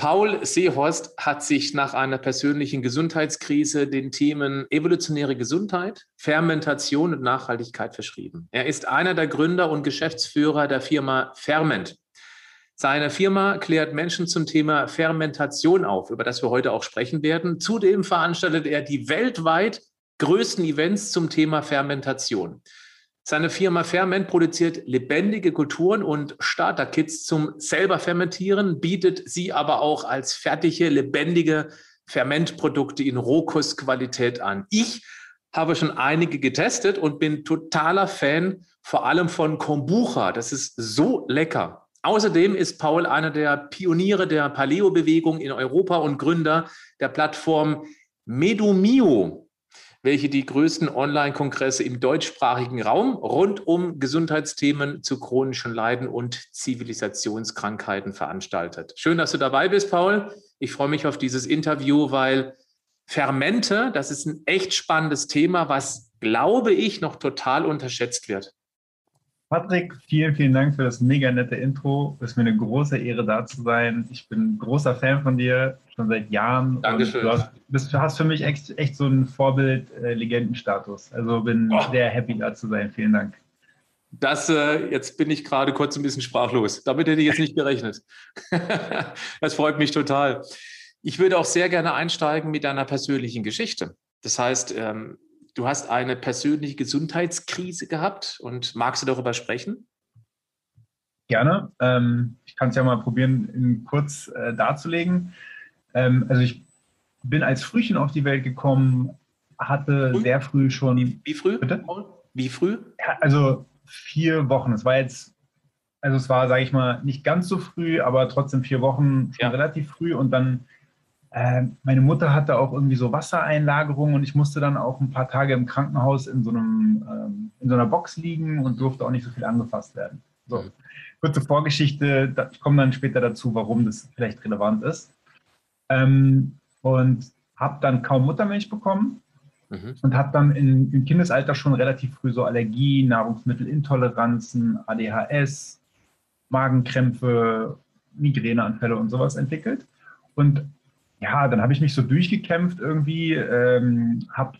Paul Seehorst hat sich nach einer persönlichen Gesundheitskrise den Themen evolutionäre Gesundheit, Fermentation und Nachhaltigkeit verschrieben. Er ist einer der Gründer und Geschäftsführer der Firma Ferment. Seine Firma klärt Menschen zum Thema Fermentation auf, über das wir heute auch sprechen werden. Zudem veranstaltet er die weltweit größten Events zum Thema Fermentation. Seine Firma Ferment produziert lebendige Kulturen und Starter-Kits zum selber Fermentieren, bietet sie aber auch als fertige, lebendige Fermentprodukte in Rohkostqualität an. Ich habe schon einige getestet und bin totaler Fan, vor allem von Kombucha. Das ist so lecker. Außerdem ist Paul einer der Pioniere der Paleo-Bewegung in Europa und Gründer der Plattform Medumio welche die größten Online-Kongresse im deutschsprachigen Raum rund um Gesundheitsthemen zu chronischen Leiden und Zivilisationskrankheiten veranstaltet. Schön, dass du dabei bist, Paul. Ich freue mich auf dieses Interview, weil Fermente, das ist ein echt spannendes Thema, was, glaube ich, noch total unterschätzt wird. Patrick, vielen, vielen Dank für das mega nette Intro. Es ist mir eine große Ehre, da zu sein. Ich bin ein großer Fan von dir, schon seit Jahren. Dankeschön. du hast, bist, hast, für mich echt, echt so einen Vorbild-Legendenstatus. Äh, also bin oh. sehr happy, da zu sein. Vielen Dank. Das, äh, jetzt bin ich gerade kurz ein bisschen sprachlos. Damit hätte ich jetzt nicht gerechnet. das freut mich total. Ich würde auch sehr gerne einsteigen mit deiner persönlichen Geschichte. Das heißt, ähm, du hast eine persönliche Gesundheitskrise gehabt und magst du darüber sprechen? Gerne. Ähm, ich kann es ja mal probieren, in kurz äh, darzulegen. Ähm, also ich bin als Frühchen auf die Welt gekommen, hatte früh? sehr früh schon. Wie, wie früh? Bitte? Wie früh? Ja, also vier Wochen. Es war jetzt, also es war, sage ich mal, nicht ganz so früh, aber trotzdem vier Wochen schon ja. relativ früh und dann meine Mutter hatte auch irgendwie so Wassereinlagerungen und ich musste dann auch ein paar Tage im Krankenhaus in so, einem, ähm, in so einer Box liegen und durfte auch nicht so viel angefasst werden. So, mhm. kurze Vorgeschichte, ich komme dann später dazu, warum das vielleicht relevant ist. Ähm, und habe dann kaum Muttermilch bekommen mhm. und habe dann in, im Kindesalter schon relativ früh so Allergien, Nahrungsmittelintoleranzen, ADHS, Magenkrämpfe, Migräneanfälle und sowas entwickelt. Und ja, dann habe ich mich so durchgekämpft irgendwie, ähm, habe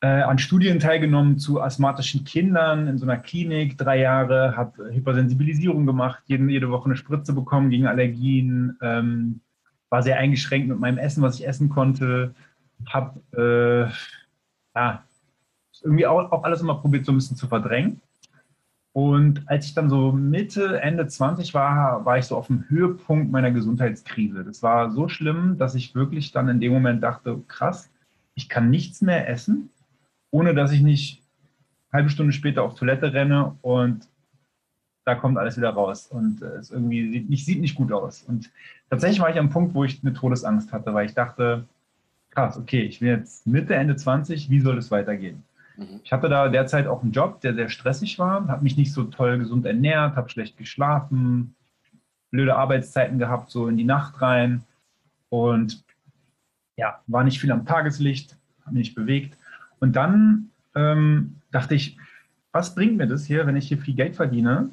äh, an Studien teilgenommen zu asthmatischen Kindern in so einer Klinik, drei Jahre, habe Hypersensibilisierung gemacht, jeden, jede Woche eine Spritze bekommen gegen Allergien, ähm, war sehr eingeschränkt mit meinem Essen, was ich essen konnte, habe äh, ja, irgendwie auch, auch alles immer probiert, so ein bisschen zu verdrängen. Und als ich dann so Mitte, Ende 20 war, war ich so auf dem Höhepunkt meiner Gesundheitskrise. Das war so schlimm, dass ich wirklich dann in dem Moment dachte, krass, ich kann nichts mehr essen, ohne dass ich nicht eine halbe Stunde später auf Toilette renne und da kommt alles wieder raus. Und äh, es irgendwie sieht nicht, sieht nicht gut aus. Und tatsächlich war ich am Punkt, wo ich eine Todesangst hatte, weil ich dachte, krass, okay, ich bin jetzt Mitte, Ende 20, wie soll es weitergehen? Mhm. Ich hatte da derzeit auch einen Job, der sehr stressig war, habe mich nicht so toll gesund ernährt, habe schlecht geschlafen, blöde Arbeitszeiten gehabt, so in die Nacht rein und ja, war nicht viel am Tageslicht, habe mich nicht bewegt. Und dann ähm, dachte ich, was bringt mir das hier, wenn ich hier viel Geld verdiene,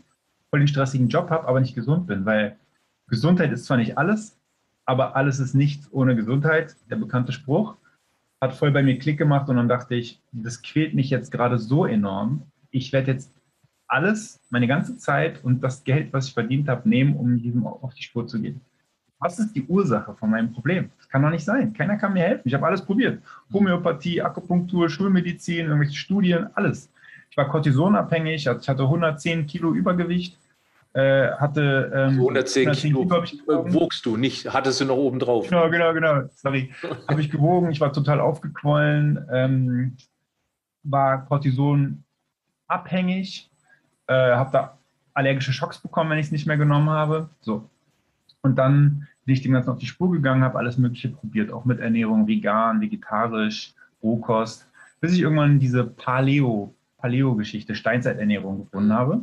voll den stressigen Job habe, aber nicht gesund bin? Weil Gesundheit ist zwar nicht alles, aber alles ist nichts ohne Gesundheit, der bekannte Spruch hat voll bei mir Klick gemacht und dann dachte ich, das quält mich jetzt gerade so enorm. Ich werde jetzt alles, meine ganze Zeit und das Geld, was ich verdient habe, nehmen, um diesem auf die Spur zu gehen. Was ist die Ursache von meinem Problem? Das kann doch nicht sein. Keiner kann mir helfen. Ich habe alles probiert. Homöopathie, Akupunktur, Schulmedizin, irgendwelche Studien, alles. Ich war kortisonabhängig, ich hatte 110 Kilo Übergewicht äh, hatte. Ähm, also 110, 110 Kilo, Kilo wogst du, nicht, hattest du noch oben drauf. Genau, genau, genau. Sorry. habe ich gewogen, ich war total aufgequollen, ähm, war Cortison abhängig, äh, habe da allergische Schocks bekommen, wenn ich es nicht mehr genommen habe. So. Und dann bin ich dem Ganzen auf die Spur gegangen, habe alles Mögliche probiert, auch mit Ernährung, vegan, vegetarisch, Rohkost, bis ich irgendwann diese Paleo Paleo-Geschichte, Steinzeiternährung gefunden habe.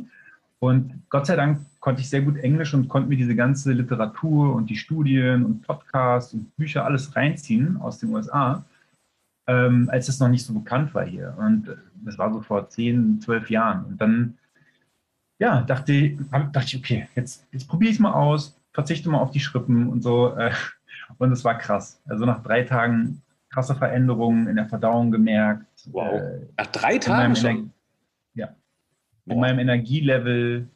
Und Gott sei Dank konnte ich sehr gut Englisch und konnte mir diese ganze Literatur und die Studien und Podcasts und Bücher alles reinziehen aus den USA, ähm, als es noch nicht so bekannt war hier. Und das war so vor zehn, zwölf Jahren. Und dann, ja, dachte, dachte ich, okay, jetzt, jetzt probiere ich es mal aus, verzichte mal auf die Schrippen und so. Äh, und es war krass. Also nach drei Tagen krasse Veränderungen in der Verdauung gemerkt. Wow. Äh, nach drei Tagen schon? Mit meinem Energielevel,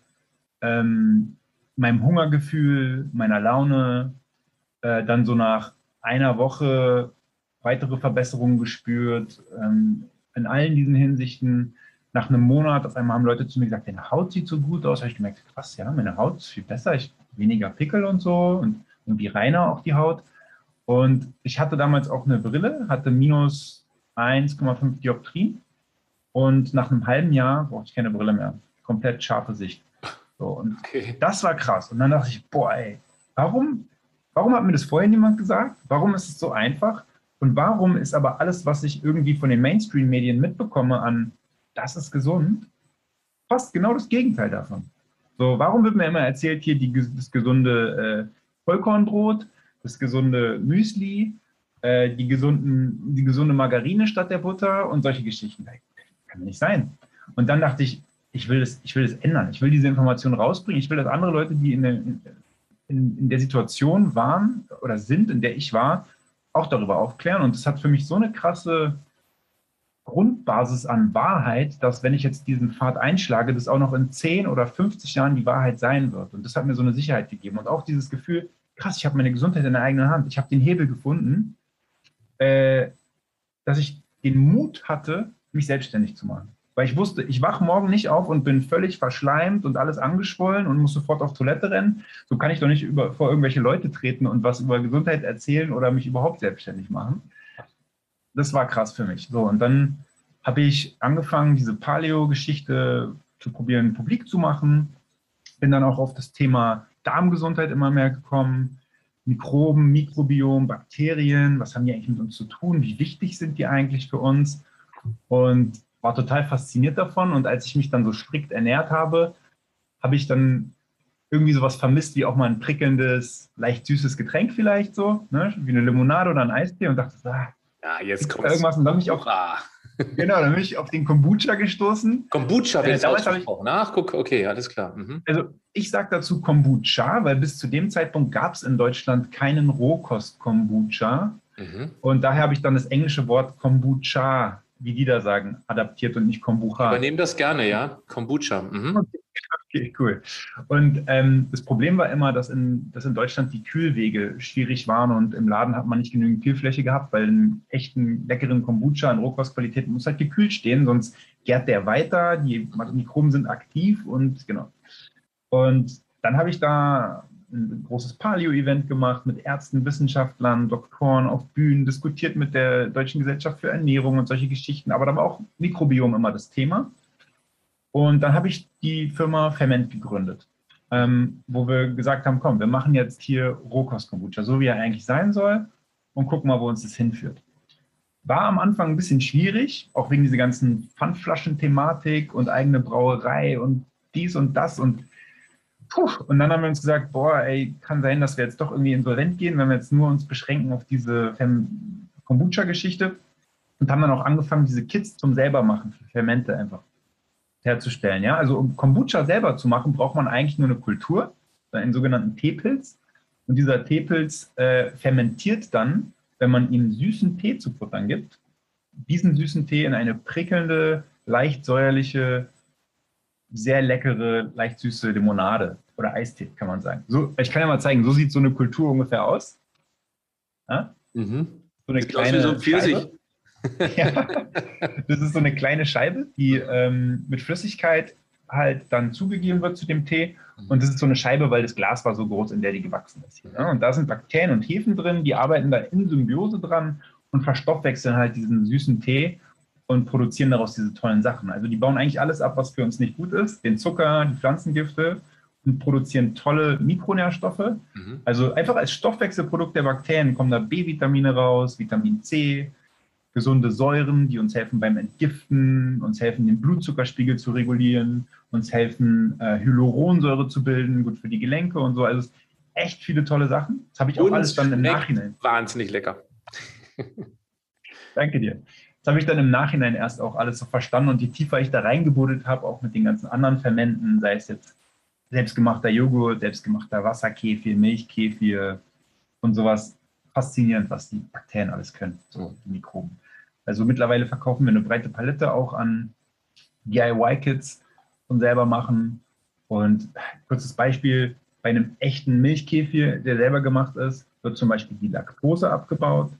ähm, meinem Hungergefühl, meiner Laune, äh, dann so nach einer Woche weitere Verbesserungen gespürt, ähm, in allen diesen Hinsichten. Nach einem Monat, auf einmal haben Leute zu mir gesagt, deine Haut sieht so gut aus. Da habe ich gemerkt, krass, ja, meine Haut ist viel besser, ich weniger Pickel und so und irgendwie reiner auch die Haut. Und ich hatte damals auch eine Brille, hatte minus 1,5 Dioptrien und nach einem halben Jahr brauchte ich keine Brille mehr. Komplett scharfe Sicht. So, und okay. das war krass. Und dann dachte ich, boah, ey, warum, warum hat mir das vorher niemand gesagt? Warum ist es so einfach? Und warum ist aber alles, was ich irgendwie von den Mainstream-Medien mitbekomme an, das ist gesund, fast genau das Gegenteil davon. So, warum wird mir immer erzählt, hier die, das gesunde äh, Vollkornbrot, das gesunde Müsli, äh, die, gesunden, die gesunde Margarine statt der Butter und solche Geschichten kann nicht sein. Und dann dachte ich, ich will, das, ich will das ändern. Ich will diese Information rausbringen. Ich will, dass andere Leute, die in der, in, in der Situation waren oder sind, in der ich war, auch darüber aufklären. Und das hat für mich so eine krasse Grundbasis an Wahrheit, dass wenn ich jetzt diesen Pfad einschlage, das auch noch in 10 oder 50 Jahren die Wahrheit sein wird. Und das hat mir so eine Sicherheit gegeben. Und auch dieses Gefühl, krass, ich habe meine Gesundheit in der eigenen Hand. Ich habe den Hebel gefunden, äh, dass ich den Mut hatte, mich selbstständig zu machen. Weil ich wusste, ich wache morgen nicht auf und bin völlig verschleimt und alles angeschwollen und muss sofort auf Toilette rennen. So kann ich doch nicht über, vor irgendwelche Leute treten und was über Gesundheit erzählen oder mich überhaupt selbstständig machen. Das war krass für mich. So, und dann habe ich angefangen, diese Paleo-Geschichte zu probieren, publik zu machen. Bin dann auch auf das Thema Darmgesundheit immer mehr gekommen. Mikroben, Mikrobiom, Bakterien, was haben die eigentlich mit uns zu tun? Wie wichtig sind die eigentlich für uns? Und war total fasziniert davon. Und als ich mich dann so strikt ernährt habe, habe ich dann irgendwie sowas vermisst, wie auch mal ein prickelndes, leicht süßes Getränk vielleicht so, ne? wie eine Limonade oder ein Eistee und dachte, ah, ja, jetzt kommt irgendwas. Und dann bin ich auch, genau, dann bin ich auf den Kombucha gestoßen. Kombucha, wie äh, ich auch nachguck, okay, alles klar. Mhm. Also ich sage dazu Kombucha, weil bis zu dem Zeitpunkt gab es in Deutschland keinen Rohkost-Kombucha. Mhm. Und daher habe ich dann das englische Wort Kombucha wie die da sagen, adaptiert und nicht Kombucha. Übernehmen das gerne, ja. Kombucha. Mhm. Okay. okay, cool. Und ähm, das Problem war immer, dass in, dass in Deutschland die Kühlwege schwierig waren und im Laden hat man nicht genügend Kühlfläche gehabt, weil einen echten leckeren Kombucha in Rohkostqualität muss halt gekühlt stehen, sonst gärt der weiter, die Mikroben sind aktiv und genau. Und dann habe ich da ein großes Paleo-Event gemacht mit Ärzten, Wissenschaftlern, Doktoren auf Bühnen, diskutiert mit der Deutschen Gesellschaft für Ernährung und solche Geschichten, aber da war auch Mikrobiom immer das Thema. Und dann habe ich die Firma Ferment gegründet, ähm, wo wir gesagt haben, komm, wir machen jetzt hier Rohkost-Kombucha, so wie er eigentlich sein soll und gucken mal, wo uns das hinführt. War am Anfang ein bisschen schwierig, auch wegen dieser ganzen Pfandflaschen-Thematik und eigene Brauerei und dies und das und puh, und dann haben wir uns gesagt, boah, ey, kann sein, dass wir jetzt doch irgendwie insolvent gehen, wenn wir jetzt nur uns beschränken auf diese Kombucha-Geschichte und haben dann auch angefangen, diese Kits zum selbermachen für Fermente einfach herzustellen. Ja? Also um Kombucha selber zu machen, braucht man eigentlich nur eine Kultur, einen sogenannten Teepilz. Und dieser Teepilz äh, fermentiert dann, wenn man ihm süßen Tee zu futtern gibt, diesen süßen Tee in eine prickelnde, leicht säuerliche, sehr leckere, leicht süße Limonade oder Eistee, kann man sagen. So, ich kann ja mal zeigen, so sieht so eine Kultur ungefähr aus. Ja? Mhm. So eine Sieht kleine so ein Scheibe. ja, das ist so eine kleine Scheibe, die ähm, mit Flüssigkeit halt dann zugegeben wird zu dem Tee. Und das ist so eine Scheibe, weil das Glas war so groß, in der die gewachsen ist. Ja? Und da sind Bakterien und Hefen drin, die arbeiten da in Symbiose dran und verstoffwechseln halt diesen süßen Tee und produzieren daraus diese tollen Sachen. Also die bauen eigentlich alles ab, was für uns nicht gut ist. Den Zucker, die Pflanzengifte produzieren tolle Mikronährstoffe. Mhm. Also einfach als Stoffwechselprodukt der Bakterien kommen da B-Vitamine raus, Vitamin C, gesunde Säuren, die uns helfen beim Entgiften, uns helfen, den Blutzuckerspiegel zu regulieren, uns helfen, äh, Hyaluronsäure zu bilden, gut für die Gelenke und so. Also echt viele tolle Sachen. Das habe ich auch und alles dann im Nachhinein. Wahnsinnig lecker. Danke dir. Das habe ich dann im Nachhinein erst auch alles so verstanden und je tiefer ich da reingebuddelt habe, auch mit den ganzen anderen Fermenten, sei es jetzt selbstgemachter Joghurt, selbstgemachter Wasserkefir, Milchkefir und sowas, faszinierend, was die Bakterien alles können, so die Mikroben. Also mittlerweile verkaufen wir eine breite Palette auch an DIY-Kits und selber machen. Und kurzes Beispiel, bei einem echten Milchkefir, der selber gemacht ist, wird zum Beispiel die Laktose abgebaut.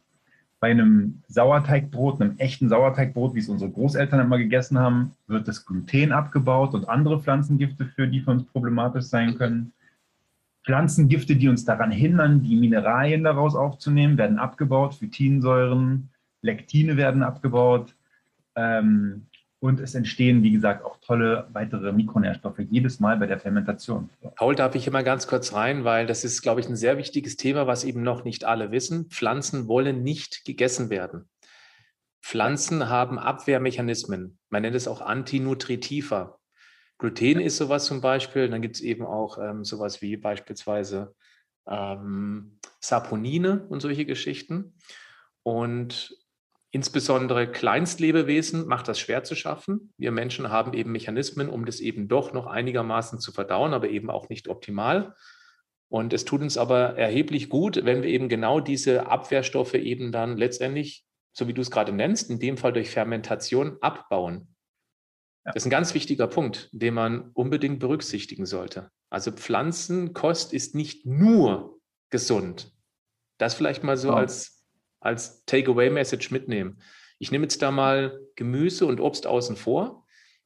Bei einem Sauerteigbrot, einem echten Sauerteigbrot, wie es unsere Großeltern immer gegessen haben, wird das Gluten abgebaut und andere Pflanzengifte, für die für uns problematisch sein können. Pflanzengifte, die uns daran hindern, die Mineralien daraus aufzunehmen, werden abgebaut. Phytinsäuren, Lektine werden abgebaut. Ähm, und es entstehen, wie gesagt, auch tolle weitere Mikronährstoffe jedes Mal bei der Fermentation. Paul, darf ich immer ganz kurz rein, weil das ist, glaube ich, ein sehr wichtiges Thema, was eben noch nicht alle wissen. Pflanzen wollen nicht gegessen werden. Pflanzen haben Abwehrmechanismen. Man nennt es auch Antinutritiva. Gluten ist sowas zum Beispiel. Dann gibt es eben auch ähm, sowas wie beispielsweise ähm, Saponine und solche Geschichten. Und insbesondere Kleinstlebewesen macht das schwer zu schaffen. Wir Menschen haben eben Mechanismen, um das eben doch noch einigermaßen zu verdauen, aber eben auch nicht optimal. Und es tut uns aber erheblich gut, wenn wir eben genau diese Abwehrstoffe eben dann letztendlich, so wie du es gerade nennst, in dem Fall durch Fermentation abbauen. Das ist ein ganz wichtiger Punkt, den man unbedingt berücksichtigen sollte. Also Pflanzenkost ist nicht nur gesund. Das vielleicht mal so oh. als, als Takeaway-Message mitnehmen. Ich nehme jetzt da mal Gemüse und Obst außen vor,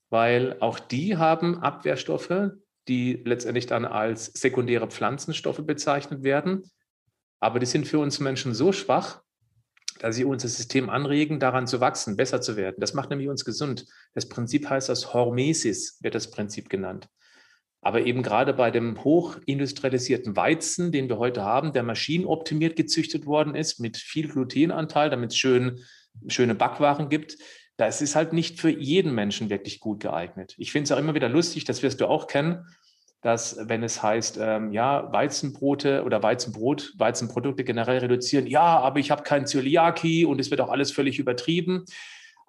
weil auch die haben Abwehrstoffe, die letztendlich dann als sekundäre Pflanzenstoffe bezeichnet werden. Aber die sind für uns Menschen so schwach, dass sie unser System anregen, daran zu wachsen, besser zu werden. Das macht nämlich uns gesund. Das Prinzip heißt das Hormesis, wird das Prinzip genannt. Aber eben gerade bei dem hochindustrialisierten Weizen, den wir heute haben, der maschinenoptimiert gezüchtet worden ist, mit viel Glutenanteil, damit es schön, schöne Backwaren gibt, das ist halt nicht für jeden Menschen wirklich gut geeignet. Ich finde es auch immer wieder lustig, das wirst du auch kennen, dass wenn es heißt, ähm, ja, Weizenbrote oder Weizenbrot, Weizenprodukte generell reduzieren, ja, aber ich habe kein Zöliaki und es wird auch alles völlig übertrieben.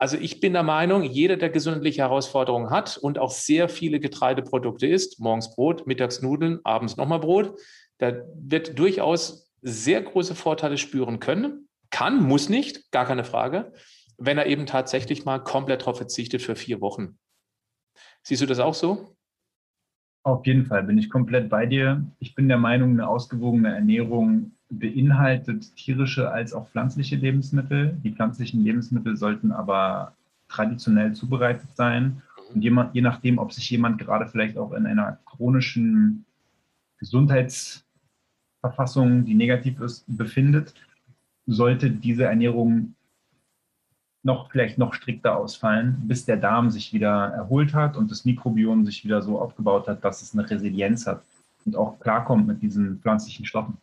Also ich bin der Meinung, jeder, der gesundliche Herausforderungen hat und auch sehr viele Getreideprodukte isst, morgens Brot, mittags Nudeln, abends nochmal Brot, der wird durchaus sehr große Vorteile spüren können. Kann, muss nicht, gar keine Frage, wenn er eben tatsächlich mal komplett darauf verzichtet für vier Wochen. Siehst du das auch so? Auf jeden Fall bin ich komplett bei dir. Ich bin der Meinung, eine ausgewogene Ernährung beinhaltet tierische als auch pflanzliche Lebensmittel. Die pflanzlichen Lebensmittel sollten aber traditionell zubereitet sein. Und je, je nachdem, ob sich jemand gerade vielleicht auch in einer chronischen Gesundheitsverfassung, die negativ ist, befindet, sollte diese Ernährung noch vielleicht noch strikter ausfallen, bis der Darm sich wieder erholt hat und das Mikrobiom sich wieder so aufgebaut hat, dass es eine Resilienz hat und auch klarkommt mit diesen pflanzlichen Stoffen.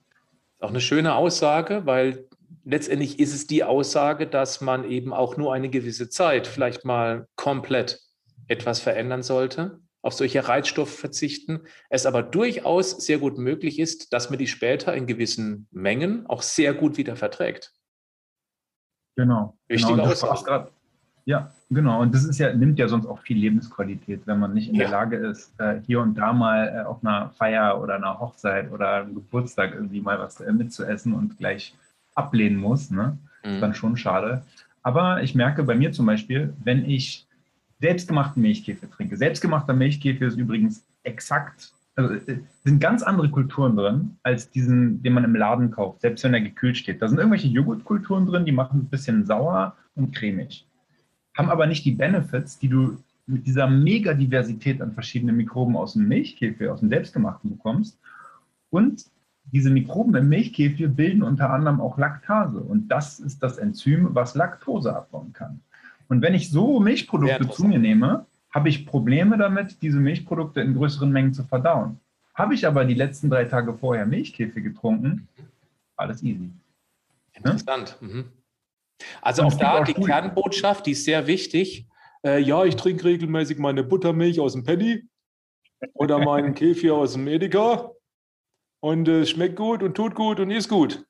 Auch eine schöne Aussage, weil letztendlich ist es die Aussage, dass man eben auch nur eine gewisse Zeit vielleicht mal komplett etwas verändern sollte, auf solche Reizstoffe verzichten, es aber durchaus sehr gut möglich ist, dass man die später in gewissen Mengen auch sehr gut wieder verträgt. Genau. Wichtige genau. Aussage. Ja, genau. Und das ist ja, nimmt ja sonst auch viel Lebensqualität, wenn man nicht in ja. der Lage ist, äh, hier und da mal äh, auf einer Feier oder einer Hochzeit oder einem Geburtstag irgendwie mal was äh, mitzuessen und gleich ablehnen muss. Ne? Mhm. Ist dann schon schade. Aber ich merke bei mir zum Beispiel, wenn ich selbstgemachten Milchkäfer trinke. Selbstgemachter Milchkäfer ist übrigens exakt also sind ganz andere Kulturen drin, als diesen, den man im Laden kauft, selbst wenn er gekühlt steht. Da sind irgendwelche Joghurtkulturen drin, die machen ein bisschen sauer und cremig. Haben aber nicht die Benefits, die du mit dieser Megadiversität an verschiedenen Mikroben aus dem Milchkäfer, aus dem Selbstgemachten bekommst. Und diese Mikroben im Milchkäfer bilden unter anderem auch Laktase. Und das ist das Enzym, was Laktose abbauen kann. Und wenn ich so Milchprodukte zu mir nehme, habe ich Probleme damit, diese Milchprodukte in größeren Mengen zu verdauen. Habe ich aber die letzten drei Tage vorher Milchkäfer getrunken, alles easy. Interessant. Ne? Mhm. Also auch da auch die gut. Kernbotschaft, die ist sehr wichtig. Äh, ja, ich trinke regelmäßig meine Buttermilch aus dem Penny oder meinen Kefir aus dem Edeka und es äh, schmeckt gut und tut gut und ist gut.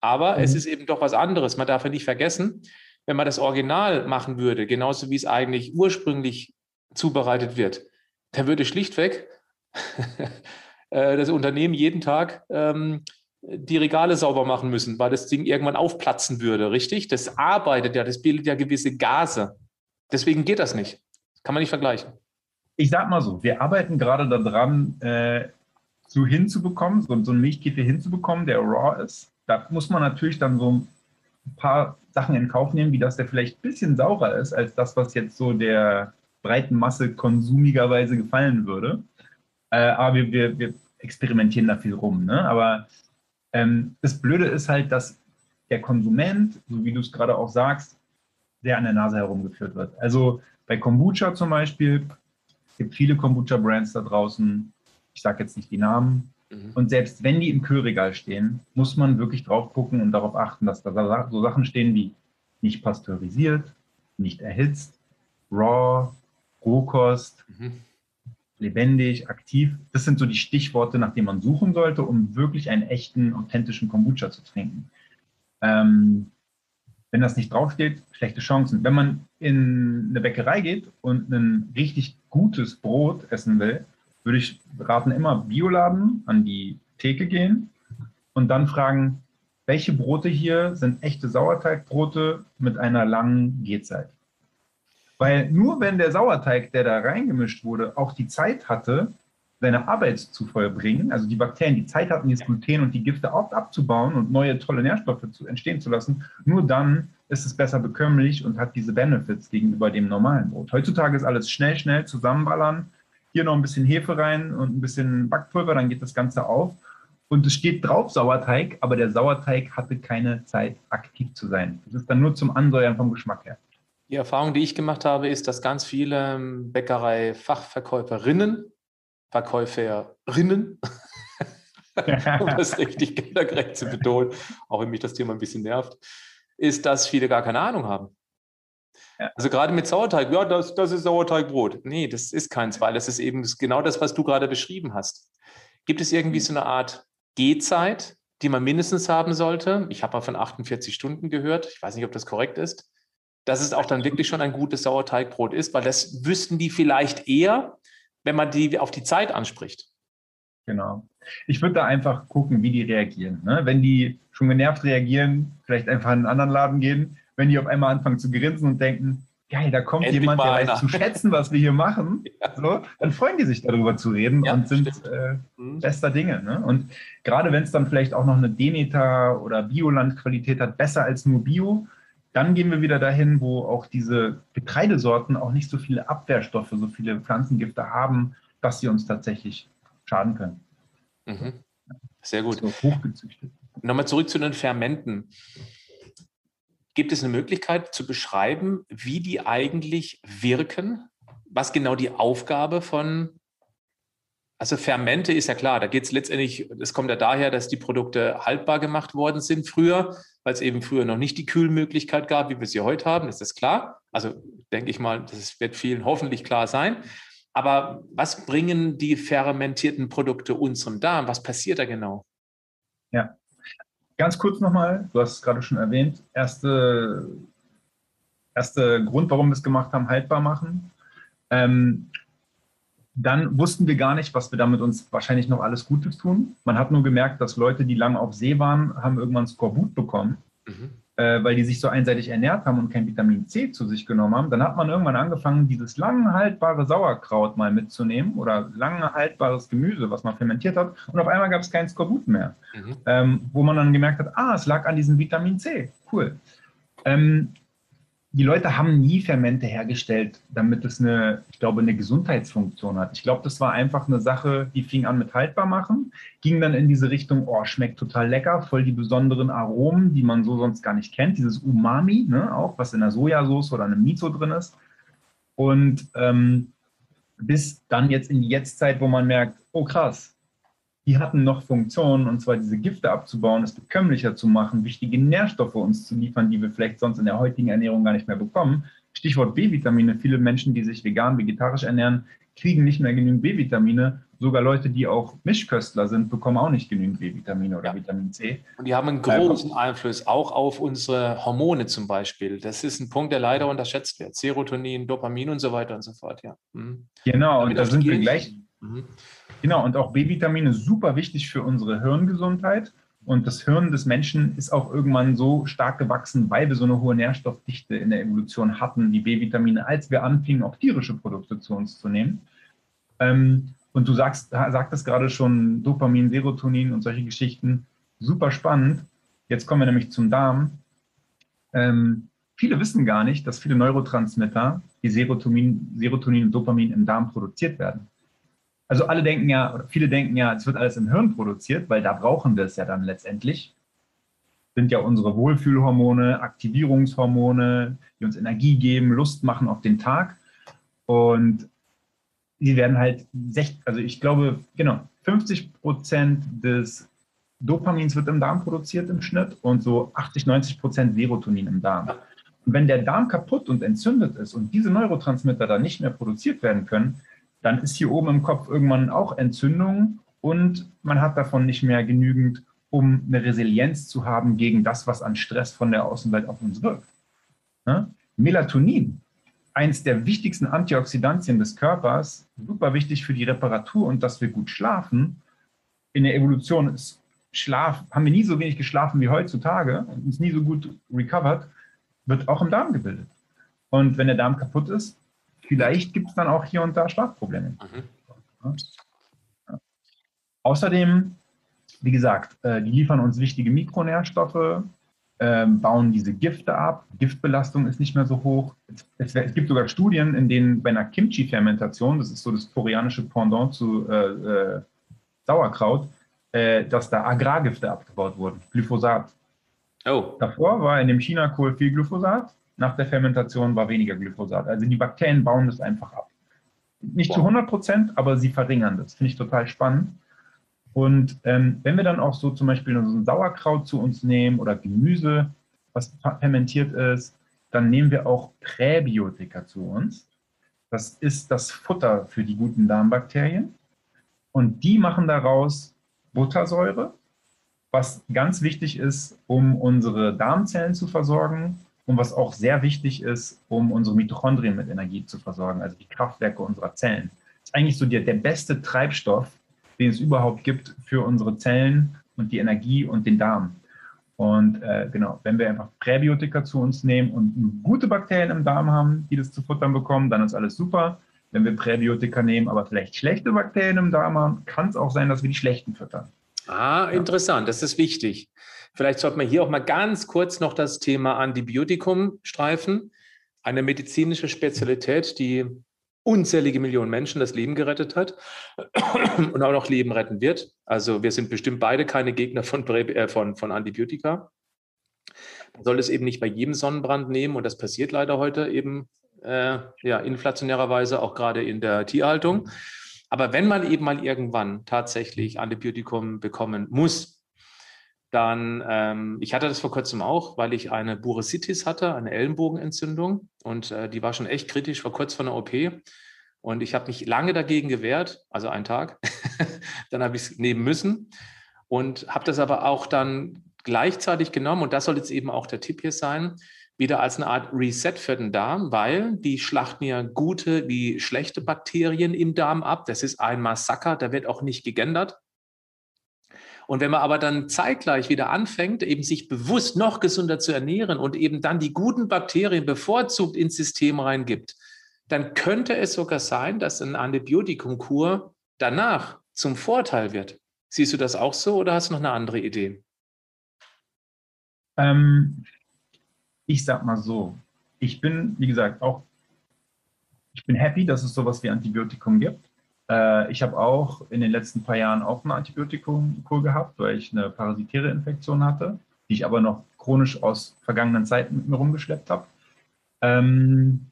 Aber mhm. es ist eben doch was anderes. Man darf ja nicht vergessen, wenn man das Original machen würde, genauso wie es eigentlich ursprünglich zubereitet wird, dann würde schlichtweg äh, das Unternehmen jeden Tag ähm, die Regale sauber machen müssen, weil das Ding irgendwann aufplatzen würde, richtig? Das arbeitet ja, das bildet ja gewisse Gase. Deswegen geht das nicht. kann man nicht vergleichen. Ich sag mal so, wir arbeiten gerade daran, äh, so hinzubekommen, so, so einen Milchkäfer hinzubekommen, der raw ist. Da muss man natürlich dann so ein paar Sachen in Kauf nehmen, wie dass der vielleicht ein bisschen saurer ist, als das, was jetzt so der breiten Masse konsumigerweise gefallen würde. Äh, aber wir, wir, wir, experimentieren da viel rum. Ne? Aber ähm, das Blöde ist halt, dass der Konsument, so wie du es gerade auch sagst, sehr an der Nase herumgeführt wird. Also bei Kombucha zum Beispiel, es gibt viele Kombucha-Brands da draußen, ich sage jetzt nicht die Namen, mhm. und selbst wenn die im Kühlregal stehen, muss man wirklich drauf gucken und darauf achten, dass da so Sachen stehen wie nicht pasteurisiert, nicht erhitzt, raw, Rohkost, mhm. Lebendig, aktiv. Das sind so die Stichworte, nach denen man suchen sollte, um wirklich einen echten, authentischen Kombucha zu trinken. Ähm, wenn das nicht draufsteht, schlechte Chancen. Wenn man in eine Bäckerei geht und ein richtig gutes Brot essen will, würde ich raten, immer Bioladen an die Theke gehen und dann fragen, welche Brote hier sind echte Sauerteigbrote mit einer langen Gehzeit. Weil nur wenn der Sauerteig, der da reingemischt wurde, auch die Zeit hatte, seine Arbeit zu vollbringen, also die Bakterien die Zeit hatten, das Gluten und die Gifte auch abzubauen und neue tolle Nährstoffe zu, entstehen zu lassen, nur dann ist es besser bekömmlich und hat diese Benefits gegenüber dem normalen Brot. Heutzutage ist alles schnell, schnell zusammenballern, hier noch ein bisschen Hefe rein und ein bisschen Backpulver, dann geht das Ganze auf. Und es steht drauf Sauerteig, aber der Sauerteig hatte keine Zeit, aktiv zu sein. Das ist dann nur zum Ansäuern vom Geschmack her. Die Erfahrung, die ich gemacht habe, ist, dass ganz viele Bäckerei-Fachverkäuferinnen Verkäuferinnen, um das richtig kindergerecht zu betonen, auch wenn mich das Thema ein bisschen nervt, ist, dass viele gar keine Ahnung haben. Ja. Also gerade mit Sauerteig, ja, das, das ist Sauerteigbrot. Nee, das ist keins, weil das ist eben genau das, was du gerade beschrieben hast. Gibt es irgendwie so eine Art Gehzeit, die man mindestens haben sollte? Ich habe mal von 48 Stunden gehört. Ich weiß nicht, ob das korrekt ist. Dass es auch dann wirklich schon ein gutes Sauerteigbrot ist, weil das wüssten die vielleicht eher, wenn man die auf die Zeit anspricht. Genau. Ich würde da einfach gucken, wie die reagieren. Ne? Wenn die schon genervt reagieren, vielleicht einfach in einen anderen Laden gehen. Wenn die auf einmal anfangen zu grinsen und denken, geil, da kommt Endlich jemand, der einer. weiß zu schätzen, was wir hier machen, ja. so, dann freuen die sich darüber zu reden ja, und sind äh, mhm. bester Dinge. Ne? Und gerade wenn es dann vielleicht auch noch eine Demeter oder Bioland-Qualität hat, besser als nur Bio, dann gehen wir wieder dahin, wo auch diese Getreidesorten auch nicht so viele Abwehrstoffe, so viele Pflanzengifte haben, dass sie uns tatsächlich schaden können. Mhm. Sehr gut. So hochgezüchtet. Nochmal zurück zu den Fermenten. Gibt es eine Möglichkeit zu beschreiben, wie die eigentlich wirken? Was genau die Aufgabe von also Fermente ist ja klar, da geht es letztendlich, es kommt ja daher, dass die Produkte haltbar gemacht worden sind früher, weil es eben früher noch nicht die Kühlmöglichkeit gab, wie wir sie heute haben, ist das klar. Also denke ich mal, das wird vielen hoffentlich klar sein. Aber was bringen die fermentierten Produkte unserem Darm? Was passiert da genau? Ja, ganz kurz nochmal, du hast es gerade schon erwähnt, erste, erste Grund, warum wir es gemacht haben, haltbar machen. Ähm, dann wussten wir gar nicht, was wir damit uns wahrscheinlich noch alles Gutes tun. Man hat nur gemerkt, dass Leute, die lange auf See waren, haben irgendwann Skorbut bekommen, mhm. äh, weil die sich so einseitig ernährt haben und kein Vitamin C zu sich genommen haben. Dann hat man irgendwann angefangen, dieses lang haltbare Sauerkraut mal mitzunehmen oder lange haltbares Gemüse, was man fermentiert hat. Und auf einmal gab es kein Skorbut mehr, mhm. ähm, wo man dann gemerkt hat, ah, es lag an diesem Vitamin C. Cool. Ähm, die Leute haben nie Fermente hergestellt, damit es eine, ich glaube, eine Gesundheitsfunktion hat. Ich glaube, das war einfach eine Sache, die fing an mit haltbar machen, ging dann in diese Richtung, oh, schmeckt total lecker, voll die besonderen Aromen, die man so sonst gar nicht kennt. Dieses Umami, ne, auch was in der Sojasauce oder einem Miso drin ist. Und ähm, bis dann jetzt in die Jetztzeit, wo man merkt, oh krass, die hatten noch Funktionen, und zwar diese Gifte abzubauen, es bekömmlicher zu machen, wichtige Nährstoffe uns zu liefern, die wir vielleicht sonst in der heutigen Ernährung gar nicht mehr bekommen. Stichwort B-Vitamine. Viele Menschen, die sich vegan, vegetarisch ernähren, kriegen nicht mehr genügend B-Vitamine. Sogar Leute, die auch Mischköstler sind, bekommen auch nicht genügend B-Vitamine oder ja. Vitamin C. Und die haben einen großen Einfluss auch auf unsere Hormone zum Beispiel. Das ist ein Punkt, der leider unterschätzt wird. Serotonin, Dopamin und so weiter und so fort. Ja. Mhm. Genau, Damit und da sind wir gleich. Mhm. Genau, und auch B-Vitamine super wichtig für unsere Hirngesundheit. Und das Hirn des Menschen ist auch irgendwann so stark gewachsen, weil wir so eine hohe Nährstoffdichte in der Evolution hatten, wie B-Vitamine, als wir anfingen, auch tierische Produkte zu uns zu nehmen. Ähm, und du sagst, sagtest gerade schon Dopamin, Serotonin und solche Geschichten. Super spannend. Jetzt kommen wir nämlich zum Darm. Ähm, viele wissen gar nicht, dass viele Neurotransmitter wie Serotonin, Serotonin und Dopamin im Darm produziert werden also alle denken ja, oder viele denken ja, es wird alles im Hirn produziert, weil da brauchen wir es ja dann letztendlich. Sind ja unsere Wohlfühlhormone, Aktivierungshormone, die uns Energie geben, Lust machen auf den Tag. Und die werden halt, also ich glaube, genau, 50 Prozent des Dopamins wird im Darm produziert im Schnitt und so 80, 90 Prozent Serotonin im Darm. Und wenn der Darm kaputt und entzündet ist und diese Neurotransmitter dann nicht mehr produziert werden können, dann ist hier oben im Kopf irgendwann auch Entzündung und man hat davon nicht mehr genügend, um eine Resilienz zu haben gegen das, was an Stress von der Außenwelt auf uns wirkt. Ne? Melatonin, eins der wichtigsten Antioxidantien des Körpers, super wichtig für die Reparatur und dass wir gut schlafen. In der Evolution ist Schlaf, haben wir nie so wenig geschlafen wie heutzutage und uns nie so gut recovered, wird auch im Darm gebildet. Und wenn der Darm kaputt ist, vielleicht gibt es dann auch hier und da Schlafprobleme. Mhm. Ja. Außerdem, wie gesagt, äh, die liefern uns wichtige Mikronährstoffe, äh, bauen diese Gifte ab. Giftbelastung ist nicht mehr so hoch. Es, es gibt sogar Studien, in denen bei einer Kimchi-Fermentation, das ist so das koreanische Pendant zu äh, äh Sauerkraut, äh, dass da Agrargifte abgebaut wurden, Glyphosat. Oh. Davor war in dem China-Kohl viel Glyphosat nach der Fermentation war weniger Glyphosat. Also die Bakterien bauen das einfach ab. Nicht wow. zu 100 Prozent, aber sie verringern das. Finde ich total spannend. Und ähm, wenn wir dann auch so zum Beispiel so ein Sauerkraut zu uns nehmen oder Gemüse, was fermentiert ist, dann nehmen wir auch Präbiotika zu uns. Das ist das Futter für die guten Darmbakterien. Und die machen daraus Buttersäure, was ganz wichtig ist, um unsere Darmzellen zu versorgen und was auch sehr wichtig ist, um unsere Mitochondrien mit Energie zu versorgen, also die Kraftwerke unserer Zellen. Das ist eigentlich so der, der beste Treibstoff, den es überhaupt gibt für unsere Zellen und die Energie und den Darm. Und äh, genau, wenn wir einfach Präbiotika zu uns nehmen und gute Bakterien im Darm haben, die das zu futtern bekommen, dann ist alles super. Wenn wir Präbiotika nehmen, aber vielleicht schlechte Bakterien im Darm haben, kann es auch sein, dass wir die schlechten füttern. Ah, interessant, das ist wichtig. Vielleicht sollte man hier auch mal ganz kurz noch das Thema Antibiotikum streifen. Eine medizinische Spezialität, die unzählige Millionen Menschen das Leben gerettet hat und auch noch Leben retten wird. Also wir sind bestimmt beide keine Gegner von, äh, von, von Antibiotika. Man soll es eben nicht bei jedem Sonnenbrand nehmen und das passiert leider heute eben äh, ja, inflationärerweise auch gerade in der Tierhaltung. Aber wenn man eben mal irgendwann tatsächlich Antibiotikum bekommen muss, dann, ähm, ich hatte das vor kurzem auch, weil ich eine Buresitis hatte, eine Ellenbogenentzündung. Und äh, die war schon echt kritisch, war kurz vor einer OP. Und ich habe mich lange dagegen gewehrt, also einen Tag. dann habe ich es nehmen müssen und habe das aber auch dann gleichzeitig genommen. Und das soll jetzt eben auch der Tipp hier sein, wieder als eine Art Reset für den Darm, weil die schlachten ja gute wie schlechte Bakterien im Darm ab. Das ist ein Massaker, da wird auch nicht gegendert. Und wenn man aber dann zeitgleich wieder anfängt, eben sich bewusst noch gesünder zu ernähren und eben dann die guten Bakterien bevorzugt ins System reingibt, dann könnte es sogar sein, dass eine Antibiotikumkur danach zum Vorteil wird. Siehst du das auch so oder hast du noch eine andere Idee? Ähm, ich sag mal so, ich bin, wie gesagt, auch, ich bin happy, dass es sowas wie Antibiotikum gibt. Äh, ich habe auch in den letzten paar Jahren auch eine Antibiotikumkur gehabt, weil ich eine parasitäre Infektion hatte, die ich aber noch chronisch aus vergangenen Zeiten mit mir rumgeschleppt habe. Ähm,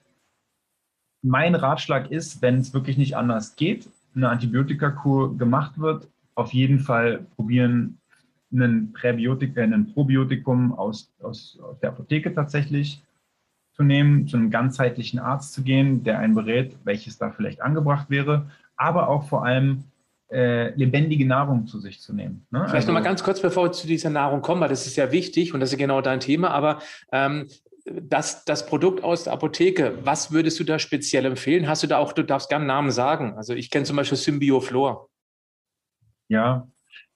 mein Ratschlag ist, wenn es wirklich nicht anders geht, eine Antibiotikakur gemacht wird, auf jeden Fall probieren, einen, Präbiotik, äh, einen Probiotikum aus, aus, aus der Apotheke tatsächlich zu nehmen, zu einem ganzheitlichen Arzt zu gehen, der einen berät, welches da vielleicht angebracht wäre, aber auch vor allem äh, lebendige Nahrung zu sich zu nehmen. Ne? Vielleicht also, nochmal ganz kurz, bevor wir zu dieser Nahrung kommen, weil das ist ja wichtig und das ist genau dein Thema, aber ähm, das, das Produkt aus der Apotheke, was würdest du da speziell empfehlen? Hast du da auch, du darfst gerne Namen sagen. Also ich kenne zum Beispiel Symbioflor. Ja,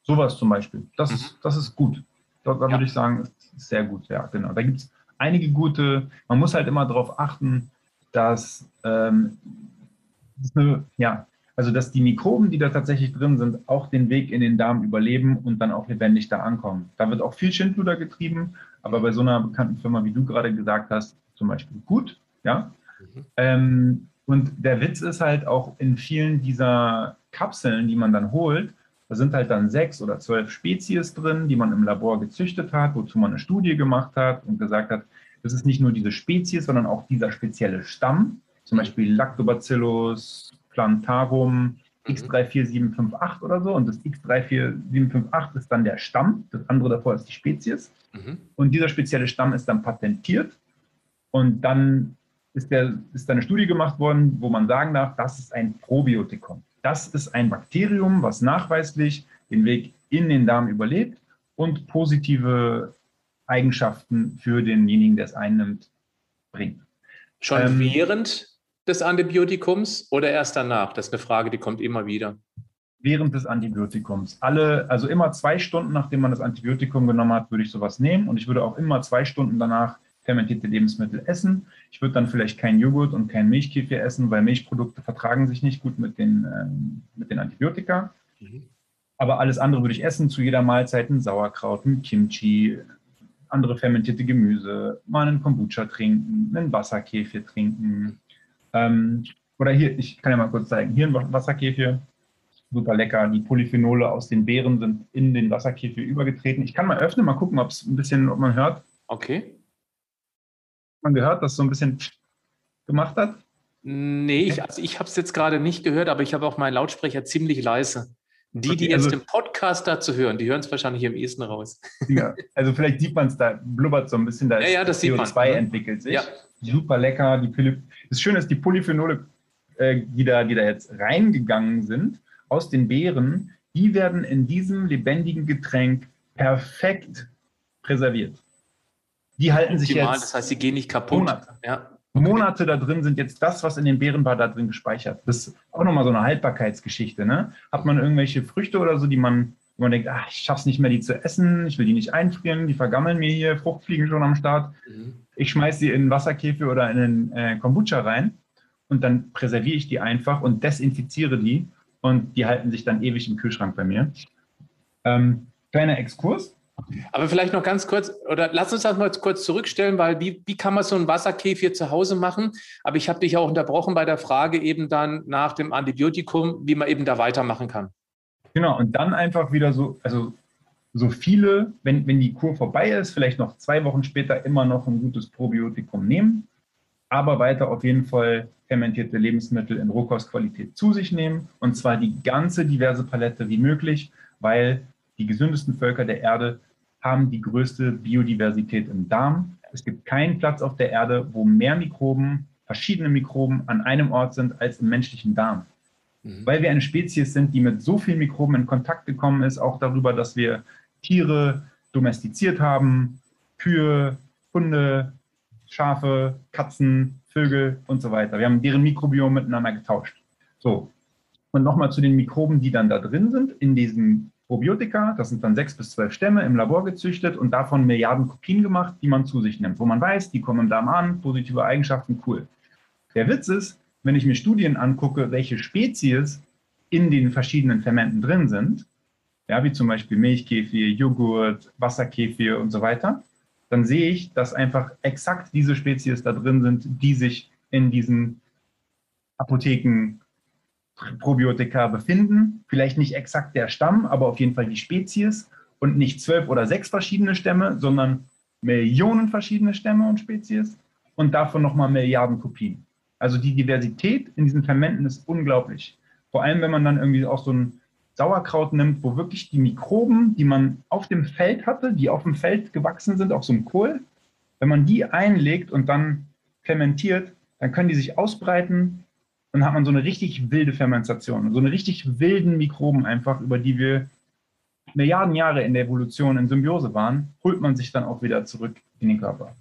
sowas zum Beispiel. Das, mhm. ist, das ist gut. Da, da ja. würde ich sagen, ist sehr gut. Ja, genau. Da gibt es einige gute. Man muss halt immer darauf achten, dass, ähm, eine, ja, also dass die Mikroben, die da tatsächlich drin sind, auch den Weg in den Darm überleben und dann auch lebendig da ankommen. Da wird auch viel Schindluder getrieben, aber bei so einer bekannten Firma, wie du gerade gesagt hast, zum Beispiel gut. Ja. Mhm. Ähm, und der Witz ist halt auch in vielen dieser Kapseln, die man dann holt, da sind halt dann sechs oder zwölf Spezies drin, die man im Labor gezüchtet hat, wozu man eine Studie gemacht hat und gesagt hat, das ist nicht nur diese Spezies, sondern auch dieser spezielle Stamm, zum mhm. Beispiel Lactobacillus plantarum X34758 oder so. Und das X34758 ist dann der Stamm, das andere davor ist die Spezies. Mhm. Und dieser spezielle Stamm ist dann patentiert. Und dann ist, der, ist eine Studie gemacht worden, wo man sagen darf, das ist ein Probiotikum. Das ist ein Bakterium, was nachweislich den Weg in den Darm überlebt und positive Eigenschaften für denjenigen, der es einnimmt, bringt. Schon ähm, während des Antibiotikums oder erst danach? Das ist eine Frage, die kommt immer wieder. Während des Antibiotikums. Alle, also immer zwei Stunden, nachdem man das Antibiotikum genommen hat, würde ich sowas nehmen. Und ich würde auch immer zwei Stunden danach fermentierte Lebensmittel essen. Ich würde dann vielleicht keinen Joghurt und keinen Milchkefir essen, weil Milchprodukte vertragen sich nicht gut mit den, ähm, mit den Antibiotika. Mhm. Aber alles andere würde ich essen, zu jeder Mahlzeit ein Sauerkraut, ein Kimchi, andere fermentierte Gemüse, mal einen Kombucha trinken, einen Wasserkefir trinken. Ähm, oder hier, ich kann ja mal kurz zeigen, hier ein Wasserkefir, super lecker. Die Polyphenole aus den Beeren sind in den Wasserkefir übergetreten. Ich kann mal öffnen, mal gucken, ob es ein bisschen, ob man hört. Okay man gehört, dass es so ein bisschen gemacht hat? Nee, ich, also ich habe es jetzt gerade nicht gehört, aber ich habe auch meinen Lautsprecher ziemlich leise. Die, okay, die jetzt also, im Podcast dazu hören, die hören es wahrscheinlich hier im ehesten raus. Ja, also vielleicht sieht man es da, blubbert so ein bisschen, da ja, ja, das CO2 man, entwickelt sich. Ja. Super lecker. Die Poly das Schöne ist, die Polyphenole, äh, die, da, die da jetzt reingegangen sind aus den Beeren, die werden in diesem lebendigen Getränk perfekt präserviert die halten sich Optimal, jetzt. Das heißt, sie gehen nicht kaputt. Monate. Ja. Okay. Monate da drin sind jetzt das, was in den Beeren war, da drin gespeichert. Das ist auch nochmal so eine Haltbarkeitsgeschichte. Ne? Hat man irgendwelche Früchte oder so, die man, wo man denkt, ach, ich schaff's nicht mehr, die zu essen, ich will die nicht einfrieren, die vergammeln mir hier, Fruchtfliegen schon am Start. Mhm. Ich schmeiße sie in Wasserkäfer oder in einen äh, Kombucha rein und dann präserviere ich die einfach und desinfiziere die und die halten sich dann ewig im Kühlschrank bei mir. Ähm, kleiner Exkurs. Aber vielleicht noch ganz kurz, oder lass uns das mal kurz zurückstellen, weil wie, wie kann man so einen Wasserkäfig zu Hause machen? Aber ich habe dich auch unterbrochen bei der Frage eben dann nach dem Antibiotikum, wie man eben da weitermachen kann. Genau, und dann einfach wieder so, also so viele, wenn, wenn die Kur vorbei ist, vielleicht noch zwei Wochen später immer noch ein gutes Probiotikum nehmen, aber weiter auf jeden Fall fermentierte Lebensmittel in Rohkostqualität zu sich nehmen und zwar die ganze diverse Palette wie möglich, weil die gesündesten Völker der Erde haben die größte Biodiversität im Darm. Es gibt keinen Platz auf der Erde, wo mehr Mikroben, verschiedene Mikroben an einem Ort sind als im menschlichen Darm. Mhm. Weil wir eine Spezies sind, die mit so vielen Mikroben in Kontakt gekommen ist, auch darüber, dass wir Tiere domestiziert haben, Kühe, Hunde, Schafe, Katzen, Vögel und so weiter. Wir haben deren Mikrobiom miteinander getauscht. So. Und nochmal zu den Mikroben, die dann da drin sind, in diesem Probiotika, das sind dann sechs bis zwölf Stämme im Labor gezüchtet und davon Milliarden Kopien gemacht, die man zu sich nimmt, wo man weiß, die kommen im Darm an, positive Eigenschaften, cool. Der Witz ist, wenn ich mir Studien angucke, welche Spezies in den verschiedenen Fermenten drin sind, ja, wie zum Beispiel Milchkefir, Joghurt, Wasserkefir und so weiter, dann sehe ich, dass einfach exakt diese Spezies da drin sind, die sich in diesen Apotheken Probiotika befinden. Vielleicht nicht exakt der Stamm, aber auf jeden Fall die Spezies und nicht zwölf oder sechs verschiedene Stämme, sondern Millionen verschiedene Stämme und Spezies und davon nochmal Milliarden Kopien. Also die Diversität in diesen Fermenten ist unglaublich. Vor allem, wenn man dann irgendwie auch so ein Sauerkraut nimmt, wo wirklich die Mikroben, die man auf dem Feld hatte, die auf dem Feld gewachsen sind, auf so einem Kohl, wenn man die einlegt und dann fermentiert, dann können die sich ausbreiten dann hat man so eine richtig wilde Fermentation, so eine richtig wilden Mikroben einfach, über die wir Milliarden Jahre in der Evolution in Symbiose waren, holt man sich dann auch wieder zurück in den Körper.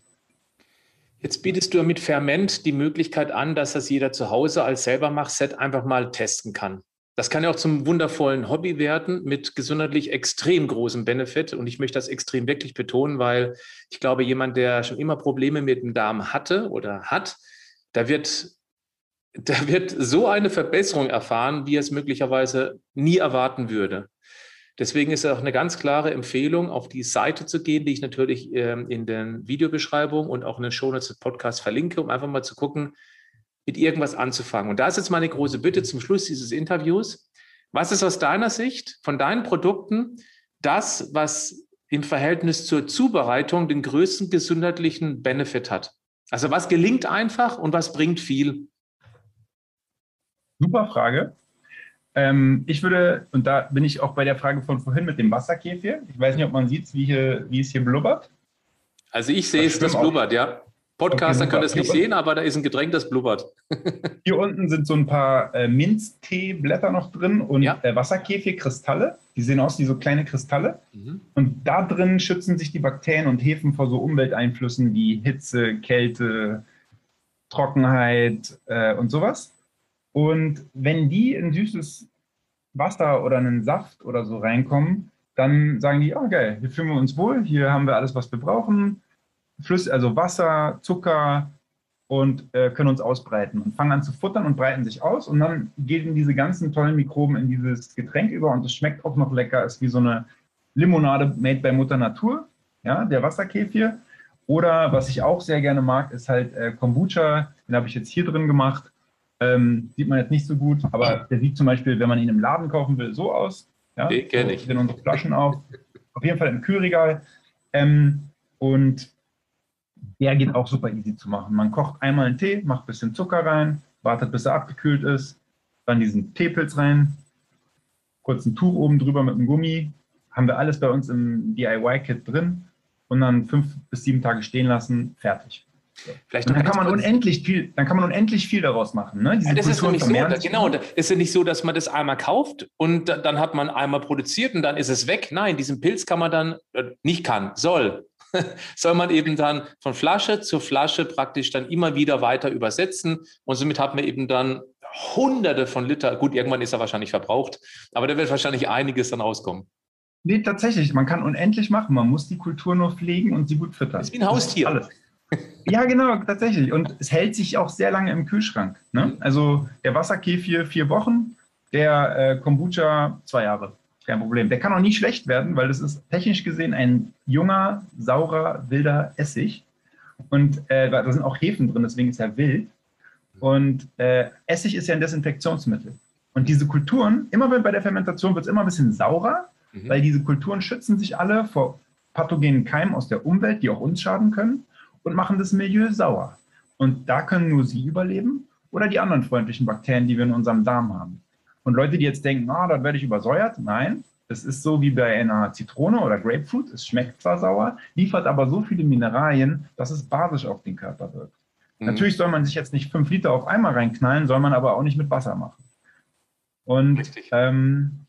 Jetzt bietest du mit Ferment die Möglichkeit an, dass das jeder zu Hause als Selbermach-Set einfach mal testen kann. Das kann ja auch zum wundervollen Hobby werden mit gesundheitlich extrem großem Benefit. Und ich möchte das extrem wirklich betonen, weil ich glaube, jemand, der schon immer Probleme mit dem Darm hatte oder hat, da wird, der wird so eine Verbesserung erfahren, wie er es möglicherweise nie erwarten würde. Deswegen ist auch eine ganz klare Empfehlung, auf die Seite zu gehen, die ich natürlich ähm, in den Videobeschreibungen und auch in den Shownotes des Podcasts verlinke, um einfach mal zu gucken, mit irgendwas anzufangen. Und da ist jetzt meine große Bitte zum Schluss dieses Interviews. Was ist aus deiner Sicht von deinen Produkten das, was im Verhältnis zur Zubereitung den größten gesundheitlichen Benefit hat? Also was gelingt einfach und was bringt viel? Super Frage. Ähm, ich würde, und da bin ich auch bei der Frage von vorhin mit dem Wasserkäfig. Ich weiß nicht, ob man sieht, wie, hier, wie es hier blubbert. Also ich sehe es, das blubbert, ja. Podcaster okay, können das nicht sehen, aber da ist ein Getränk, das blubbert. Hier unten sind so ein paar äh, Minzteeblätter noch drin und ja. äh, Wasserkäfigkristalle. Die sehen aus wie so kleine Kristalle. Mhm. Und da drin schützen sich die Bakterien und Hefen vor so Umwelteinflüssen wie Hitze, Kälte, Trockenheit äh, und sowas. Und wenn die in süßes Wasser oder einen Saft oder so reinkommen, dann sagen die, oh geil, hier fühlen wir uns wohl, hier haben wir alles, was wir brauchen. Flüss, also Wasser, Zucker und äh, können uns ausbreiten und fangen an zu futtern und breiten sich aus und dann gehen diese ganzen tollen Mikroben in dieses Getränk über und es schmeckt auch noch lecker, ist wie so eine Limonade made bei Mutter Natur, ja, der Wasserkäfir. Oder was ich auch sehr gerne mag, ist halt äh, Kombucha, den habe ich jetzt hier drin gemacht ähm, sieht man jetzt nicht so gut, aber der sieht zum Beispiel, wenn man ihn im Laden kaufen will, so aus. Ja? Den kenne ich. So unsere Flaschen auf. Auf jeden Fall im Kühlregal. Ähm, und der geht auch super easy zu machen. Man kocht einmal einen Tee, macht ein bisschen Zucker rein, wartet, bis er abgekühlt ist, dann diesen Teepilz rein, kurz ein Tuch oben drüber mit einem Gummi. Haben wir alles bei uns im DIY-Kit drin und dann fünf bis sieben Tage stehen lassen, fertig. Vielleicht dann kann man unendlich viel, dann kann man unendlich viel daraus machen. Ne? Ja, das ist nämlich so, genau, das ist ja nicht so, dass man das einmal kauft und dann hat man einmal produziert und dann ist es weg. Nein, diesen Pilz kann man dann, äh, nicht kann, soll, soll man eben dann von Flasche zu Flasche praktisch dann immer wieder weiter übersetzen und somit hat man eben dann hunderte von Liter, gut, irgendwann ist er wahrscheinlich verbraucht, aber da wird wahrscheinlich einiges dann rauskommen. Nee, tatsächlich, man kann unendlich machen, man muss die Kultur nur pflegen und sie gut füttern. Das ist wie ein Haustier. Alles. Ja, genau, tatsächlich. Und es hält sich auch sehr lange im Kühlschrank. Ne? Also der Wasserkefir vier Wochen, der äh, Kombucha zwei Jahre. Kein Problem. Der kann auch nie schlecht werden, weil das ist technisch gesehen ein junger, saurer, wilder Essig. Und äh, da sind auch Hefen drin, deswegen ist er wild. Und äh, Essig ist ja ein Desinfektionsmittel. Und diese Kulturen, immer bei der Fermentation wird es immer ein bisschen saurer, mhm. weil diese Kulturen schützen sich alle vor pathogenen Keimen aus der Umwelt, die auch uns schaden können und machen das Milieu sauer. Und da können nur sie überleben oder die anderen freundlichen Bakterien, die wir in unserem Darm haben. Und Leute, die jetzt denken, ah, da werde ich übersäuert, nein, es ist so wie bei einer Zitrone oder Grapefruit. Es schmeckt zwar sauer, liefert aber so viele Mineralien, dass es basisch auf den Körper wirkt. Mhm. Natürlich soll man sich jetzt nicht fünf Liter auf einmal reinknallen, soll man aber auch nicht mit Wasser machen. Und ähm,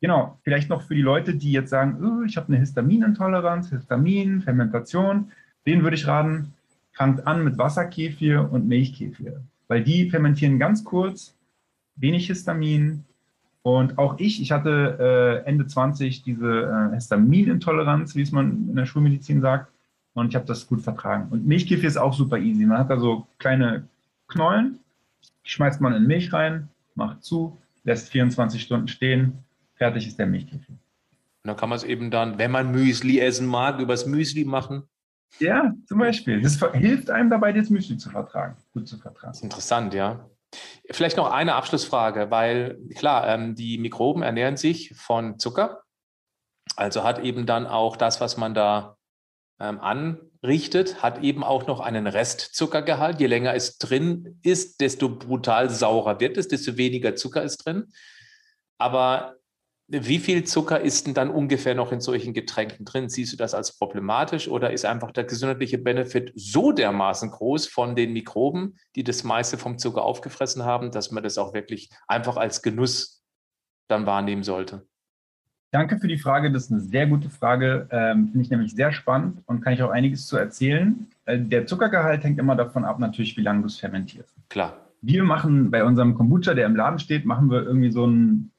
genau, vielleicht noch für die Leute, die jetzt sagen, oh, ich habe eine Histaminintoleranz, Histamin, Fermentation. Den würde ich raten, fangt an mit Wasserkefir und Milchkefir, weil die fermentieren ganz kurz, wenig Histamin. Und auch ich, ich hatte äh, Ende 20 diese äh, Histaminintoleranz, wie es man in der Schulmedizin sagt, und ich habe das gut vertragen. Und Milchkefir ist auch super easy. Man hat da so kleine Knollen, schmeißt man in Milch rein, macht zu, lässt 24 Stunden stehen, fertig ist der Milchkefir. Und dann kann man es eben dann, wenn man Müsli essen mag, übers Müsli machen. Ja, zum Beispiel. Das hilft einem dabei, das Müsli zu vertragen, gut zu vertragen. Interessant, ja. Vielleicht noch eine Abschlussfrage, weil klar, ähm, die Mikroben ernähren sich von Zucker. Also hat eben dann auch das, was man da ähm, anrichtet, hat eben auch noch einen Restzuckergehalt. Je länger es drin ist, desto brutal saurer wird es, desto weniger Zucker ist drin. Aber Wie viel Zucker ist denn dann ungefähr noch in solchen Getränken drin? Siehst du das als problematisch oder ist einfach der gesundheitliche Benefit so dermaßen groß von den Mikroben, die das meiste vom Zucker aufgefressen haben, dass man das auch wirklich einfach als Genuss dann wahrnehmen sollte? Danke für die Frage. Das ist eine sehr gute Frage. Ähm, Finde ich nämlich sehr spannend und kann ich auch einiges zu erzählen. Äh, der Zuckergehalt hängt immer davon ab, natürlich, wie lange du es fermentierst. Klar. Wir machen bei unserem Kombucha, der im Laden steht, machen wir irgendwie so ein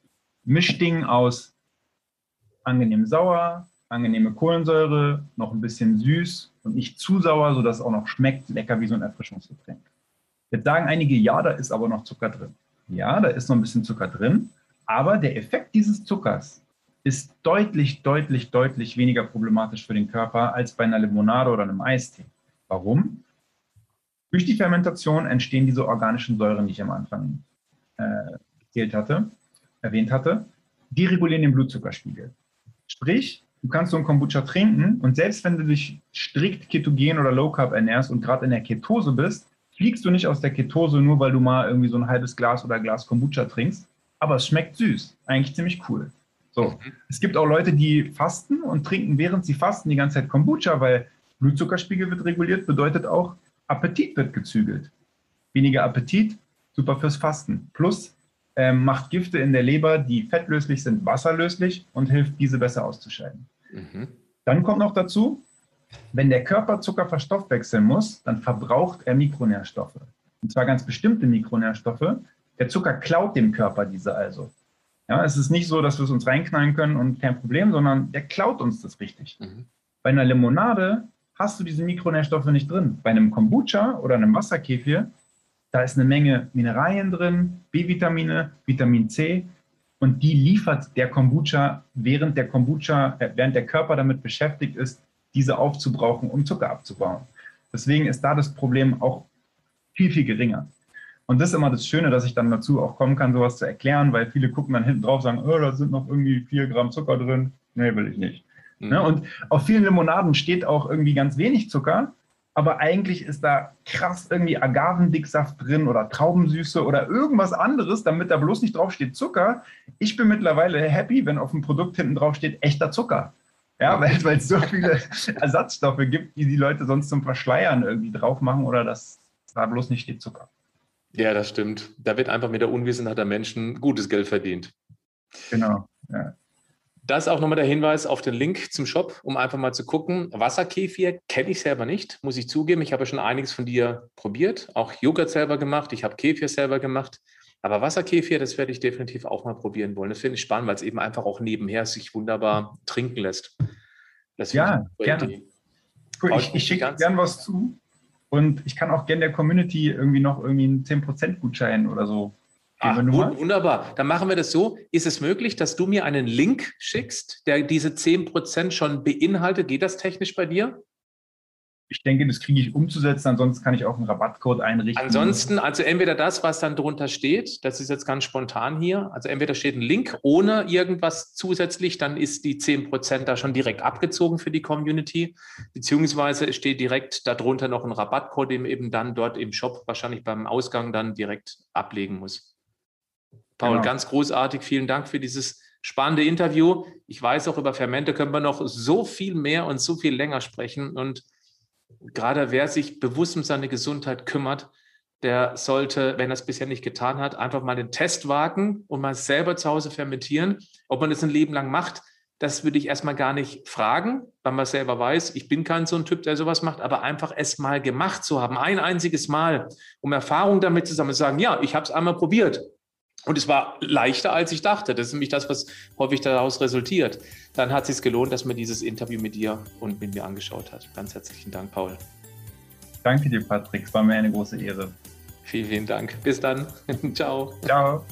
Mischding aus angenehm sauer, angenehme Kohlensäure, noch ein bisschen süß und nicht zu sauer, sodass es auch noch schmeckt, lecker wie so ein Erfrischungsgetränk. Jetzt sagen einige, ja, da ist aber noch Zucker drin. Ja, da ist noch ein bisschen Zucker drin, aber der Effekt dieses Zuckers ist deutlich, deutlich, deutlich weniger problematisch für den Körper als bei einer Limonade oder einem Eistee. Warum? Durch die Fermentation entstehen diese organischen Säuren, die ich am Anfang äh, erzählt hatte erwähnt hatte, die regulieren den Blutzuckerspiegel. Sprich, du kannst so ein Kombucha trinken und selbst wenn du dich strikt ketogen oder Low Carb ernährst und gerade in der Ketose bist, fliegst du nicht aus der Ketose nur, weil du mal irgendwie so ein halbes Glas oder Glas Kombucha trinkst, aber es schmeckt süß. Eigentlich ziemlich cool. So. Mhm. Es gibt auch Leute, die fasten und trinken, während sie fasten, die ganze Zeit Kombucha, weil Blutzuckerspiegel wird reguliert, bedeutet auch, Appetit wird gezügelt. Weniger Appetit, super fürs Fasten. Plus ähm, macht Gifte in der Leber, die fettlöslich sind, wasserlöslich und hilft, diese besser auszuscheiden. Mhm. Dann kommt noch dazu, wenn der Körper Zucker verstoffwechseln muss, dann verbraucht er Mikronährstoffe. Und zwar ganz bestimmte Mikronährstoffe. Der Zucker klaut dem Körper diese also. Ja, es ist nicht so, dass wir es uns reinknallen können und kein Problem, sondern der klaut uns das richtig. Mhm. Bei einer Limonade hast du diese Mikronährstoffe nicht drin. Bei einem Kombucha oder einem Wasserkefir da ist eine Menge Mineralien drin, B-Vitamine, Vitamin C und die liefert der Kombucha, während der Kombucha, äh, während der Körper damit beschäftigt ist, diese aufzubrauchen, um Zucker abzubauen. Deswegen ist da das Problem auch viel, viel geringer. Und das ist immer das Schöne, dass ich dann dazu auch kommen kann, sowas zu erklären, weil viele gucken dann hinten drauf und sagen, oh, da sind noch irgendwie vier Gramm Zucker drin. Nee, will ich nicht. Mhm. Ne? Und auf vielen Limonaden steht auch irgendwie ganz wenig Zucker aber eigentlich ist da krass irgendwie Agavendicksaft drin oder Traubensüße oder irgendwas anderes, damit da bloß nicht draufsteht Zucker. Ich bin mittlerweile happy, wenn auf dem Produkt hinten drauf steht echter Zucker. Ja, weil, weil es so viele Ersatzstoffe gibt, die die Leute sonst zum Verschleiern irgendwie drauf machen oder dass da bloß nicht steht Zucker. Ja, das stimmt. Da wird einfach mit der Unwissenheit der Menschen gutes Geld verdient. Genau. Ja. Das ist auch nochmal der Hinweis auf den Link zum Shop, um einfach mal zu gucken. Wasserkefir kenne ich selber nicht, muss ich zugeben. Ich habe ja schon einiges von dir probiert, auch Joghurt selber gemacht, ich habe Kefir selber gemacht. Aber Wasserkefir, das werde ich definitiv auch mal probieren wollen. Das finde ich spannend, weil es eben einfach auch nebenher sich wunderbar trinken lässt. Ja, gerne. Cool, ich, ich schicke gern was zu und ich kann auch gerne der Community irgendwie noch irgendwie einen 10% Gutschein oder so Ach, wunderbar. Dann machen wir das so. Ist es möglich, dass du mir einen Link schickst, der diese 10% schon beinhaltet? Geht das technisch bei dir? Ich denke, das kriege ich umzusetzen. Ansonsten kann ich auch einen Rabattcode einrichten. Ansonsten, also entweder das, was dann drunter steht, das ist jetzt ganz spontan hier. Also entweder steht ein Link ohne irgendwas zusätzlich, dann ist die 10% da schon direkt abgezogen für die Community. Beziehungsweise steht direkt darunter noch ein Rabattcode, den eben dann dort im Shop wahrscheinlich beim Ausgang dann direkt ablegen muss. Paul, genau. ganz großartig. Vielen Dank für dieses spannende Interview. Ich weiß auch, über Fermente können wir noch so viel mehr und so viel länger sprechen. Und gerade wer sich bewusst um seine Gesundheit kümmert, der sollte, wenn er es bisher nicht getan hat, einfach mal den Test wagen und mal selber zu Hause fermentieren. Ob man das ein Leben lang macht, das würde ich erstmal gar nicht fragen, weil man selber weiß, ich bin kein so ein Typ, der sowas macht, aber einfach es mal gemacht zu haben, ein einziges Mal, um Erfahrung damit zu sammeln, sagen, ja, ich habe es einmal probiert und es war leichter, als ich dachte. Das ist nämlich das, was häufig daraus resultiert. Dann hat es sich gelohnt, dass man dieses Interview mit dir und mit mir angeschaut hat. Ganz herzlichen Dank, Paul. Danke dir, Patrick. Es war mir eine große Ehre. Vielen, vielen Dank. Bis dann. Ciao. Ciao.